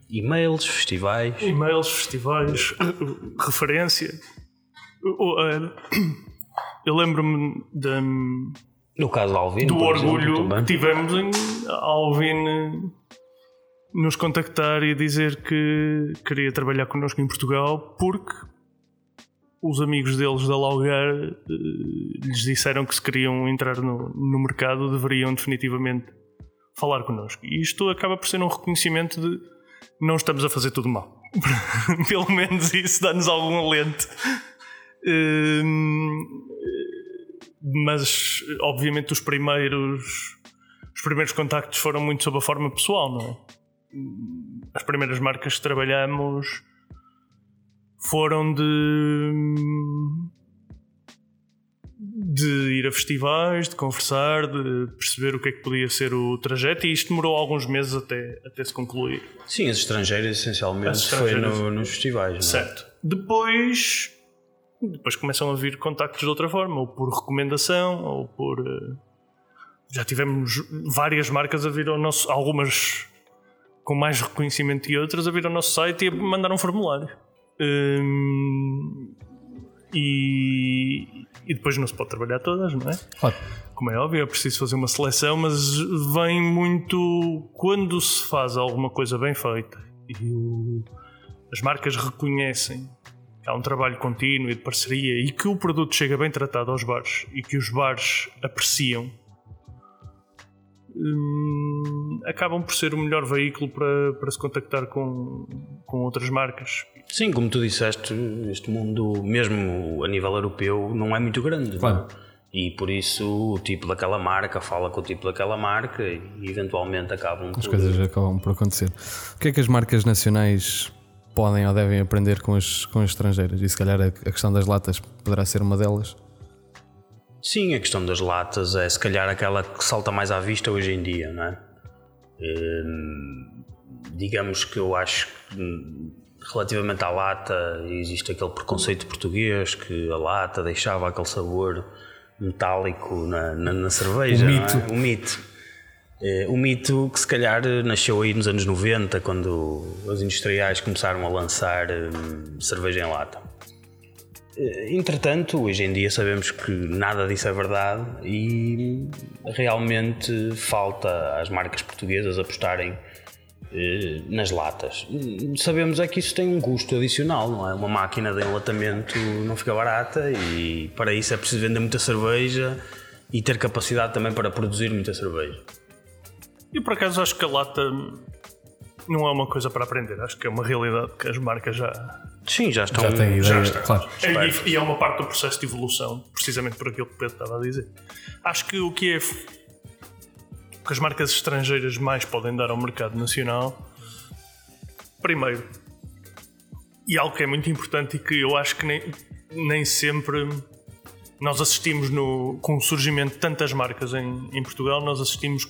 C: E-mails, festivais.
B: E-mails, festivais, referência. Eu lembro-me de
C: no caso do Alvin,
B: do orgulho exemplo, que tivemos em Alvin eh, nos contactar e dizer que queria trabalhar connosco em Portugal porque os amigos deles da Laugar eh, lhes disseram que se queriam entrar no, no mercado deveriam definitivamente falar connosco. E isto acaba por ser um reconhecimento de não estamos a fazer tudo mal. Pelo menos isso dá-nos algum alento. Ehm, mas obviamente os primeiros os primeiros contactos foram muito sob a forma pessoal, não é? As primeiras marcas que trabalhamos foram de de ir a festivais, de conversar, de perceber o que é que podia ser o trajeto e isto demorou alguns meses até, até se concluir.
C: Sim, as estrangeiras essencialmente as estrangeiras, foi no, nos festivais. Não é?
B: Certo. Depois depois começam a vir contactos de outra forma, ou por recomendação, ou por. Uh, já tivemos várias marcas a vir ao nosso. algumas com mais reconhecimento e outras a vir ao nosso site e a mandar um formulário. Um, e, e, depois não se pode trabalhar todas, não é?
A: Claro.
B: Como é óbvio, é preciso fazer uma seleção, mas vem muito quando se faz alguma coisa bem feita e o, as marcas reconhecem há um trabalho contínuo e de parceria e que o produto chega bem tratado aos bares e que os bares apreciam, hum, acabam por ser o melhor veículo para, para se contactar com, com outras marcas.
C: Sim, como tu disseste, este mundo, mesmo a nível europeu, não é muito grande. Claro. E por isso o tipo daquela marca fala com o tipo daquela marca e eventualmente acabam
A: As por... coisas acabam por acontecer. O que é que as marcas nacionais podem ou devem aprender com as, com as estrangeiras. E se calhar a, a questão das latas poderá ser uma delas.
C: Sim, a questão das latas é se calhar aquela que salta mais à vista hoje em dia, não é? Hum, digamos que eu acho que relativamente à lata, existe aquele preconceito português que a lata deixava aquele sabor metálico na, na, na cerveja.
A: O
C: não é?
A: mito.
C: O mito. Eh, O mito que se calhar nasceu aí nos anos 90, quando os industriais começaram a lançar hum, cerveja em lata. Eh, Entretanto, hoje em dia sabemos que nada disso é verdade e realmente falta às marcas portuguesas apostarem eh, nas latas. Sabemos é que isso tem um custo adicional, não é? Uma máquina de enlatamento não fica barata e para isso é preciso vender muita cerveja e ter capacidade também para produzir muita cerveja.
B: E por acaso acho que a lata não é uma coisa para aprender, acho que é uma realidade que as marcas já.
C: Sim, já estão.
A: Já tem ideia,
B: está.
A: claro.
B: E, e é uma parte do processo de evolução, precisamente por aquilo que o Pedro estava a dizer. Acho que o que é. o que as marcas estrangeiras mais podem dar ao mercado nacional, primeiro, e algo que é muito importante e que eu acho que nem, nem sempre nós assistimos no, com o surgimento de tantas marcas em, em Portugal, nós assistimos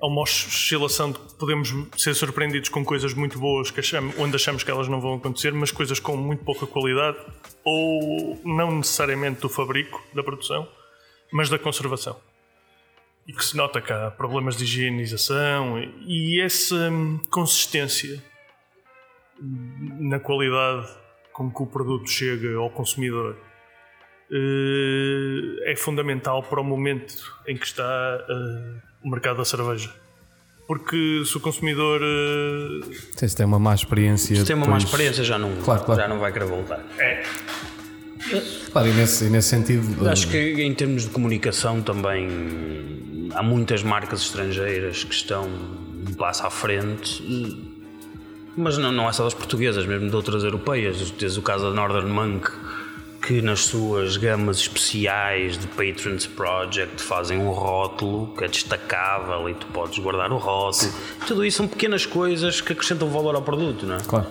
B: a uma oscilação de que podemos ser surpreendidos com coisas muito boas que achamos, onde achamos que elas não vão acontecer, mas coisas com muito pouca qualidade ou não necessariamente do fabrico, da produção, mas da conservação. E que se nota que há problemas de higienização e, e essa hum, consistência na qualidade com que o produto chega ao consumidor eh, é fundamental para o momento em que está eh, o mercado da cerveja. Porque se o consumidor eh,
A: Sim, se tem uma má experiência.
C: Se tem uma má
A: depois-
C: experiência, já não,
A: Claro, claro.
C: já não vai querer voltar.
B: é
A: Claro, e nesse, e nesse sentido.
C: Acho que em termos de comunicação também há muitas marcas estrangeiras que estão um passo à frente, mas não, não é só das portuguesas, mesmo de outras europeias. Tens o caso da Northern Monk, que nas suas gamas especiais de Patrons Project fazem um rótulo que é destacável e tu podes guardar o rótulo. Tudo isso são pequenas coisas que acrescentam valor ao produto, não é?
A: Claro.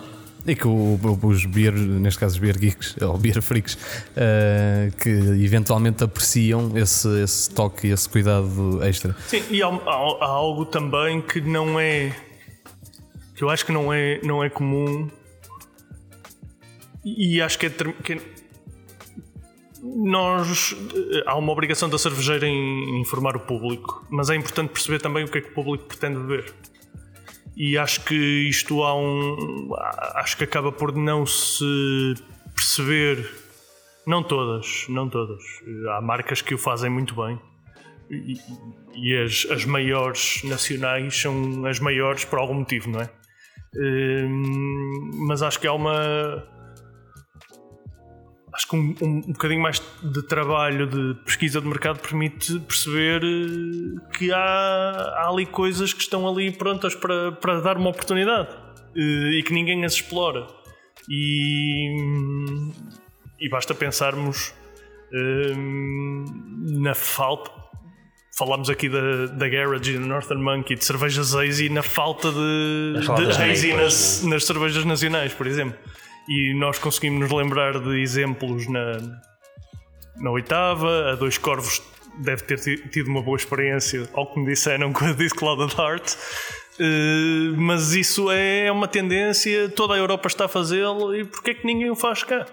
A: E que o- os beer, neste caso os beer geeks, ou beer freaks, eh, que eventualmente apreciam esse, esse toque e esse cuidado extra.
B: Sim, e há, há- há algo também que não é. que eu acho que não é, não é comum. E, acho que é. que é- nós. eh, há uma obrigação da cervejeira em informar o público, mas é importante perceber também o que é que o público pretende beber. E acho que isto há um. Acho que acaba por não se perceber. Não todas, não todas. Há marcas que o fazem muito bem e, e as, as maiores nacionais são as maiores por algum motivo, não é? Hum, mas acho que há uma. Acho que um, um, um bocadinho mais de trabalho de pesquisa de mercado permite perceber eh, que há, há ali coisas que estão ali prontas para, para dar uma oportunidade eh, e que ninguém as explora. E, e basta pensarmos hum, na falta. Falámos aqui da, da Garage e da Northern Monkey, de cervejas hazy, na falta de, de hazy nas, nas cervejas nacionais, por exemplo. E nós conseguimos nos lembrar de exemplos na, na oitava, a Dois Corvos deve ter ti- tido uma boa experiência, ao que me disseram com a This Clouded Heart. Eh, mas isso é uma tendência, toda a Europa está a fazê-lo e porquê é que ninguém o faz cá?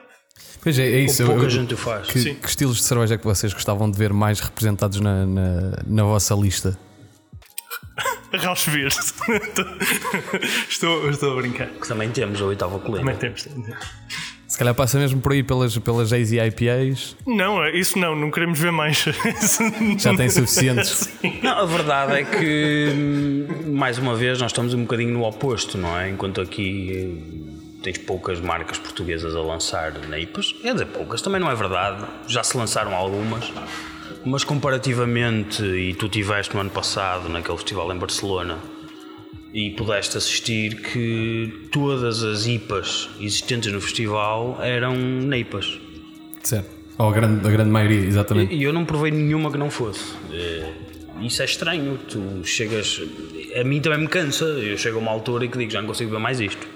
A: Pois é, é isso.
C: Pouca
A: eu-
C: gente o faz.
A: que,
B: Sim.
A: que estilos de cerveja é que vocês gostavam de ver mais representados na, na, na vossa lista?
B: Rauschbeer. estou, estou a brincar.
C: Que também temos a oitava colina.
B: Também temos. temos.
A: Se calhar passa mesmo por aí pelas, pelas Hazy IPAs.
B: Não, é- isso não, não queremos ver mais.
A: Já tem suficientes.
C: Não, a verdade é que, hum, mais uma vez, nós estamos um bocadinho no oposto, não é? Enquanto aqui hum, tens poucas marcas portuguesas a lançar neipas, quer dizer, poucas, também não é verdade, já se lançaram algumas, mas comparativamente, e tu tiveste no ano passado, naquele festival em Barcelona, e pudeste assistir que todas as IPAs existentes no festival eram neipas.
A: Certo. Ou a grande, a grande maioria, exatamente.
C: E eu não provei nenhuma que não fosse. Eh, Isso é estranho. Tu chegas. A mim também me cansa. Eu chego a uma altura e que digo já não consigo ver mais isto.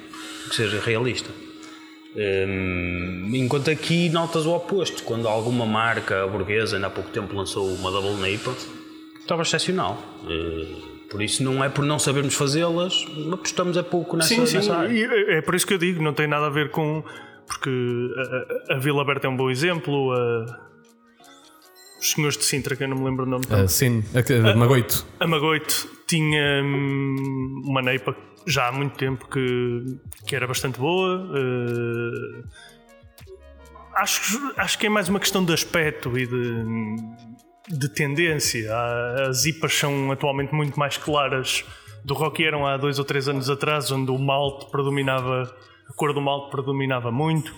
C: Que seja realista. Hum, enquanto aqui notas o oposto. Quando alguma marca burguesa, ainda há pouco tempo, lançou uma Double Napa, estava excepcional. Eh, Por isso não é por não sabermos fazê-las, apostamos é pouco nessa,
B: Sim, sim.
C: nessa área.
B: E é é por isso que eu digo, não tem nada a ver com. Porque a, a- Vila Aberta é um bom exemplo. a- os senhores de Sintra, que eu não me lembro o nome.
A: Ah, sim, a- a- Magoito.
B: A Magoito tinha hum, uma neipa já há muito tempo que, que era bastante boa. eh, acho, acho que é mais uma questão de aspecto e de, de tendência. As IPAs são atualmente muito mais claras do que eram há dois ou três anos atrás, onde o malte predominava, a cor do malte predominava muito.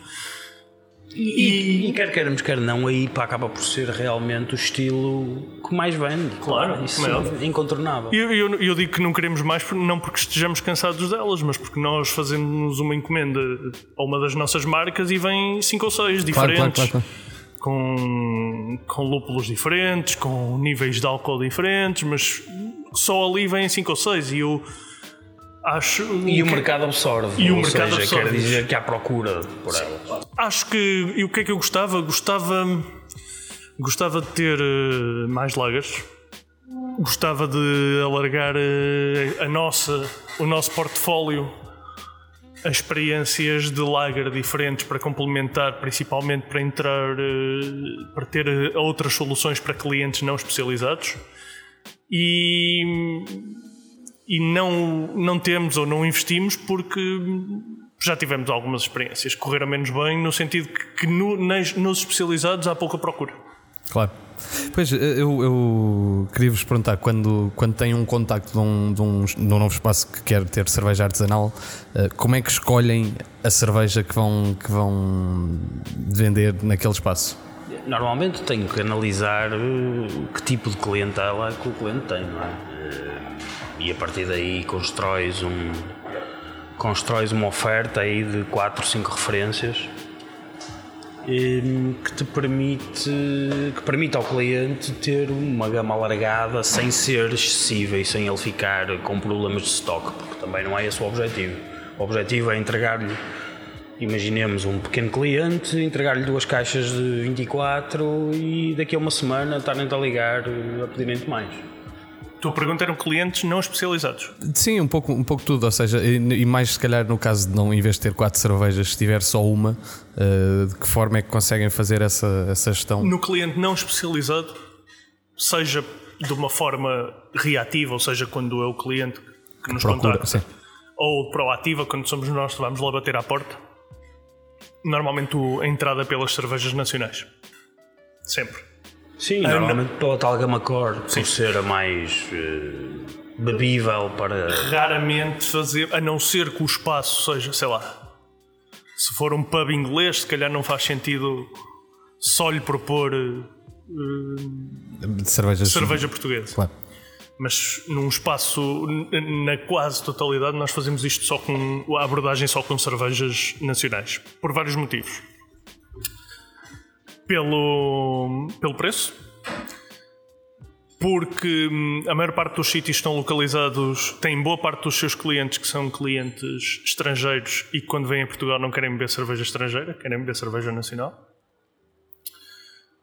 C: E, e quer queiramos, quer não, a IPA acaba por ser realmente o estilo que mais vende.
B: Claro,
C: isso
B: como é
C: é incontornável.
B: Eu, eu, eu digo que não queremos mais, não porque estejamos cansados delas, mas porque nós fazemos uma encomenda a uma das nossas marcas e vem cinco ou seis
A: Claro, claro,
B: diferentes,
A: claro. claro.
B: Com, com lúpulos diferentes, com níveis de álcool diferentes, mas só ali vêm cinco ou seis e eu acho.
C: E o mercado absorve.
B: E o mercado
C: seja,
B: absorve.
C: quer dizer que há procura por elas.
B: Acho que. E o que é que eu gostava? Gostava. Gostava de ter eh, mais lagers. Gostava de alargar eh, a nossa, o nosso portfólio a experiências de lager diferentes para complementar, principalmente para entrar, eh, para ter outras soluções para clientes não especializados. E, e não, não temos ou não investimos porque já tivemos algumas experiências que correram menos bem, no sentido que, que no- nas- nos especializados há pouca procura.
A: Claro. Pois, eu, eu queria vos perguntar, quando, quando tem um contacto de um, de, um, de um novo espaço que quer ter cerveja artesanal, eh, como é que escolhem a cerveja que vão, que vão vender naquele espaço?
C: Normalmente tenho que analisar eh, que tipo de clientela é que o cliente tem, não é? E a partir daí constróis um constróis uma oferta aí de 4, 5 referências que te permite que permite ao cliente ter uma gama alargada sem ser excessiva e sem ele ficar com problemas de stock, porque também não é esse o objetivo. O objetivo é entregar-lhe Imaginemos um pequeno cliente, entregar-lhe duas caixas de 24 e daqui a uma semana estarem-te a ligar a pedir mais.
B: Tua pergunta eram clientes não especializados.
A: Sim, um pouco, um pouco tudo, ou seja, e, mais se calhar no caso de não, em vez de ter quatro cervejas, se tiver só uma, eh, de que forma é que conseguem fazer essa, essa gestão?
B: No cliente não especializado, seja de uma forma reativa, ou seja, quando é o cliente que nos
A: Procura,
B: contacta,
A: sim.
B: ou proativa, quando somos nós que vamos lá bater à porta, normalmente a entrada pelas cervejas nacionais. Sempre.
C: Sim,
B: Ah,
C: normalmente pela tal gama core, por ser a mais eh, bebível para.
B: Raramente fazer, a não ser que o espaço seja, sei lá, se for um pub inglês, se calhar não faz sentido só lhe propor
A: De cervejas.
B: cerveja portuguesa.
A: Claro.
B: Mas num espaço, na quase totalidade, nós fazemos isto só com a abordagem só com cervejas nacionais. Por vários motivos. Pelo, pelo preço. Porque hum, a maior parte dos sítios estão localizados, têm boa parte dos seus clientes que são clientes estrangeiros e que quando vêm a Portugal não querem beber cerveja estrangeira, querem beber cerveja nacional.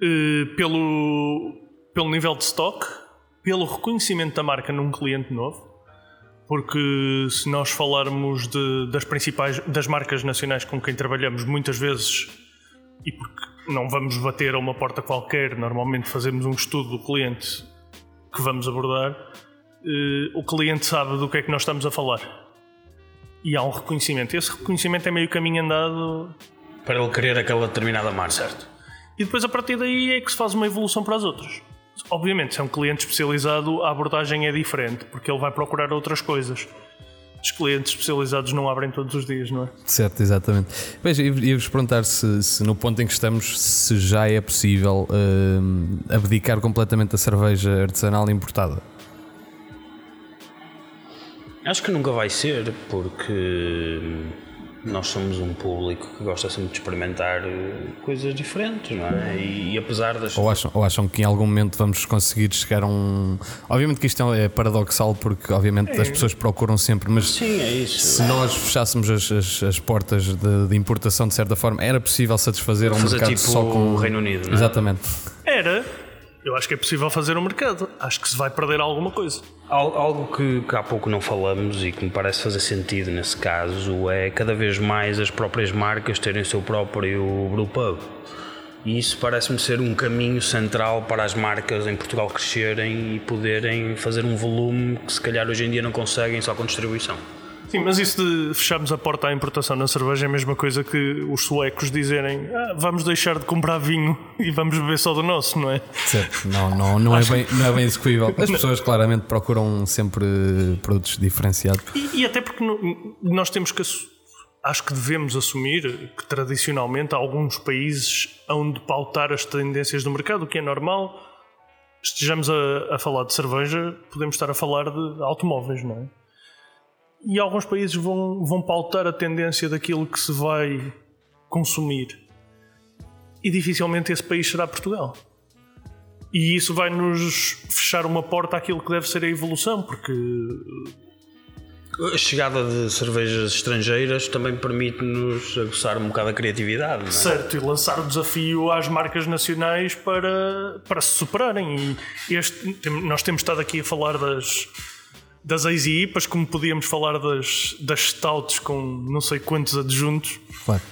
B: Eh, pelo, pelo nível de stock, pelo reconhecimento da marca num cliente novo, porque se nós falarmos de- das principais das marcas nacionais com quem trabalhamos muitas vezes e porque não vamos bater a uma porta qualquer, normalmente fazemos um estudo do cliente que vamos abordar, eh, o cliente sabe do que é que nós estamos a falar. E há um reconhecimento. Esse reconhecimento é meio caminho andado
C: para ele querer aquela determinada marca.
B: Certo. E depois a partir daí é que se faz uma evolução para as outras. Obviamente, se é um cliente especializado, a abordagem é diferente, porque ele vai procurar outras coisas. Os clientes especializados não abrem todos os dias, não é?
A: Certo, exatamente. Pois, e- ia-vos perguntar se, se no ponto em que estamos, se já é possível hum, abdicar completamente da cerveja artesanal importada.
C: Acho que nunca vai ser, porque nós somos um público que gosta sempre de experimentar eh, coisas diferentes, não é? E, e apesar das.
A: Ou acham, ou acham que em algum momento vamos conseguir chegar a um. Obviamente que isto é paradoxal, porque obviamente as pessoas procuram sempre, mas
C: Sim, é isso.
A: se nós fechássemos as, as, as portas de, de importação de certa forma, era possível satisfazer um
C: Fazer
A: mercado
C: tipo
A: só com
C: o Reino Unido, não é?
A: Exatamente.
B: Era, eu acho que é possível fazer um mercado. Acho que se vai perder alguma coisa.
C: Algo que, que há pouco não falamos e que me parece fazer sentido nesse caso é cada vez mais as próprias marcas terem o seu próprio brewpub. E isso parece-me ser um caminho central para as marcas em Portugal crescerem e poderem fazer um volume que se calhar hoje em dia não conseguem só com distribuição.
B: Sim, mas isso de fecharmos a porta à importação na cerveja é a mesma coisa que os suecos dizerem ah, vamos deixar de comprar vinho e vamos beber só do nosso, não é?
A: Certo, não, não, não, é, bem, não é bem execuível. As pessoas claramente procuram sempre produtos diferenciados.
B: E, e até porque nós temos que acho que devemos assumir que tradicionalmente alguns países hão de pautar as tendências do mercado, o que é normal. Estejamos a, a falar de cerveja, podemos estar a falar de automóveis, não é? E alguns países vão, vão pautar a tendência daquilo que se vai consumir. E dificilmente esse país será Portugal. E isso vai nos fechar uma porta àquilo que deve ser a evolução, porque
C: a chegada de cervejas estrangeiras também permite-nos aguçar um bocado a criatividade. É?
B: Certo, e lançar o desafio às marcas nacionais para, para se superarem. E este, nós temos estado aqui a falar das, das Easy IPAs, como podíamos falar das, das Stouts com não sei quantos adjuntos.
A: Claro.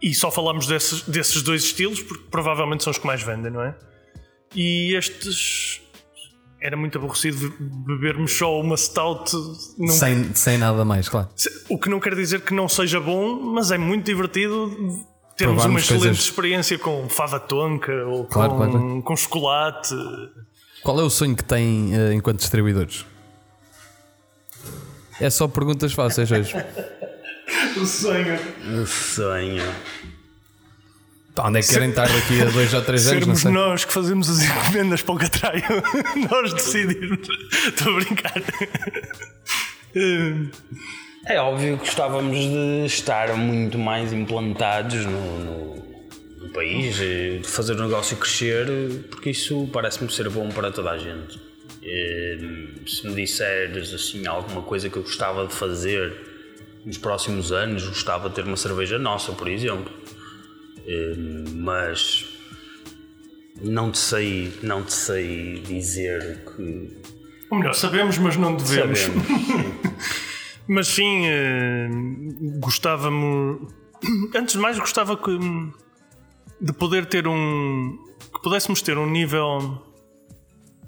B: E só falamos desses, desses dois estilos porque provavelmente são os que mais vendem, não é? E estes era muito aborrecido bebermos só uma stout
A: num... sem, sem nada mais, claro.
B: O que não quer dizer que não seja bom, mas é muito divertido termos Provarmos uma excelente coisas... experiência com fava tonka ou claro, com, claro. com chocolate.
A: Qual é o sonho que tem uh, enquanto distribuidores? É só perguntas fáceis hoje.
B: o sonho.
C: O sonho.
A: Tá, onde é que querem estar daqui a dois ou três anos?
B: Sermos nós que fazemos as encomendas para o Catraio. nós decidimos. Estou a brincar.
C: É óbvio que gostávamos de estar muito mais implantados no, no, no país, de fazer o negócio crescer, porque isso parece-me ser bom para toda a gente. E, se me disseres assim alguma coisa que eu gostava de fazer nos próximos anos, gostava de ter uma cerveja nossa, por exemplo eh, mas não te sei, não te sei dizer que.
B: Ou melhor, sabemos, mas não devemos.
C: Sabemos,
B: mas sim, eh, gostava-me. Antes de mais, gostava que, de poder ter um. que pudéssemos ter um nível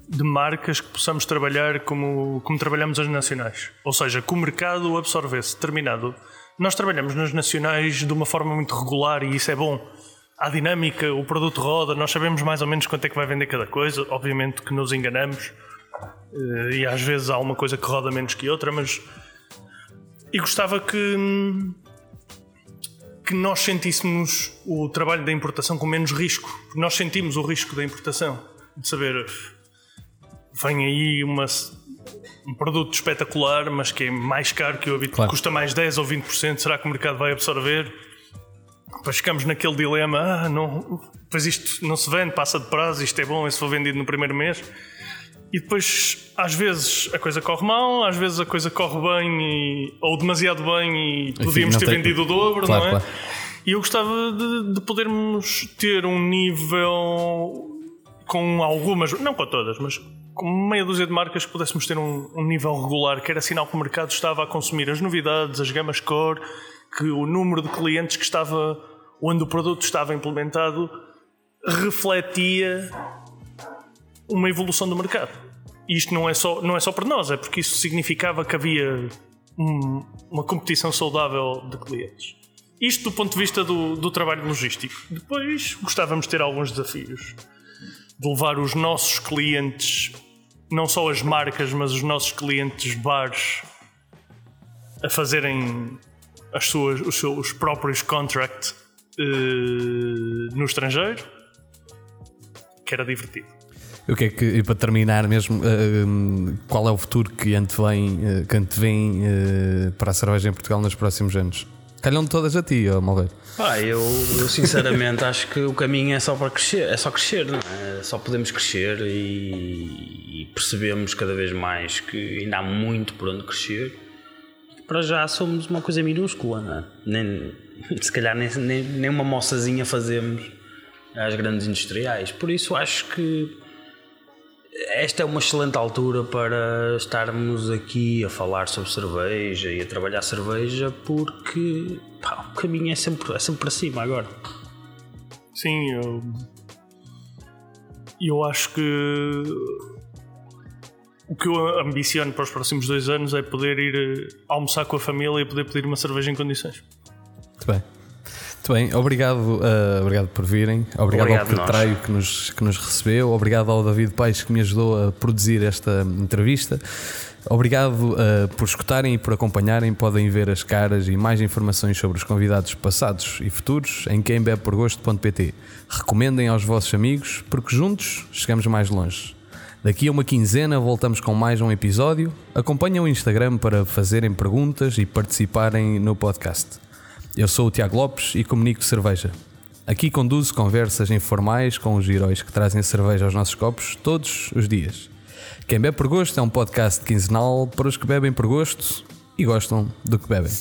B: de marcas que possamos trabalhar como, como trabalhamos as nacionais. Ou seja, que o mercado absorvesse determinado nós trabalhamos nas nacionais de uma forma muito regular e isso é bom. Há dinâmica, o produto roda, nós sabemos mais ou menos quanto é que vai vender cada coisa. Obviamente que nos enganamos eh, e às vezes há uma coisa que roda menos que outra, mas. E gostava que. que nós sentíssemos o trabalho da importação com menos risco. Nós sentimos o risco da importação. De saber. Vem aí uma um produto espetacular, mas que é mais caro que o habitual, claro. custa mais 10 ou 20%, será que o mercado vai absorver? Depois ficamos naquele dilema, ah, não, pois isto não se vende, passa de prazo, isto é bom, se for vendido no primeiro mês. E depois, às vezes, a coisa corre mal, às vezes a coisa corre bem, e, ou demasiado bem, e podíamos Enfim, ter vendido o dobro, claro, não é? Claro. E eu gostava de, de podermos ter um nível com algumas, não com todas, mas com meia dúzia de marcas que pudéssemos ter um, um, nível regular, que era sinal que o mercado estava a consumir as novidades, as gamas core, que o número de clientes que estava, onde o produto estava implementado, refletia uma evolução do mercado. E isto não é só, não é só para nós, é porque isso significava que havia um, uma competição saudável de clientes. Isto do ponto de vista do, do trabalho logístico. Depois gostávamos de ter alguns desafios. De levar os nossos clientes não só as marcas, mas os nossos clientes bares a fazerem as suas, os seus próprios contracts uh, no estrangeiro, que era divertido.
A: O que é que, e para terminar mesmo, uh, qual é o futuro que antevém, uh, que antevém uh, para a cerveja em Portugal nos próximos anos? Calham todas a ti, oh, Malveiro.
C: Ah, eu, eu sinceramente acho que o caminho é só para crescer, é só crescer, não é? Só podemos crescer e percebemos cada vez mais que ainda há muito por onde crescer. Para já somos uma coisa minúscula, é? Nem, se calhar nem, nem, nem uma moçazinha fazemos às grandes industriais. Por isso acho que esta é uma excelente altura para estarmos aqui a falar sobre cerveja e a trabalhar cerveja porque pá, o caminho é sempre, é sempre para cima agora.
B: Sim, eu, eu acho que o que eu ambiciono para os próximos dois anos é poder ir eh, almoçar com a família e poder pedir uma cerveja em condições.
A: Muito bem. Muito bem, obrigado, uh, obrigado por virem, obrigado, obrigado ao Petraio que nos, que nos recebeu, obrigado ao David Paes que me ajudou a produzir esta entrevista. Obrigado uh, por escutarem e por acompanharem. Podem ver as caras e mais informações sobre os convidados passados e futuros em quembebeporgosto.pt. Recomendem aos vossos amigos, porque juntos chegamos mais longe. Daqui a uma quinzena voltamos com mais um episódio. Acompanhem o Instagram para fazerem perguntas e participarem no podcast. Eu sou o Tiago Lopes e comunico cerveja. Aqui conduzo conversas informais com os heróis que trazem cerveja aos nossos copos todos os dias. Quem bebe por gosto é um podcast quinzenal para os que bebem por gosto e gostam do que bebem.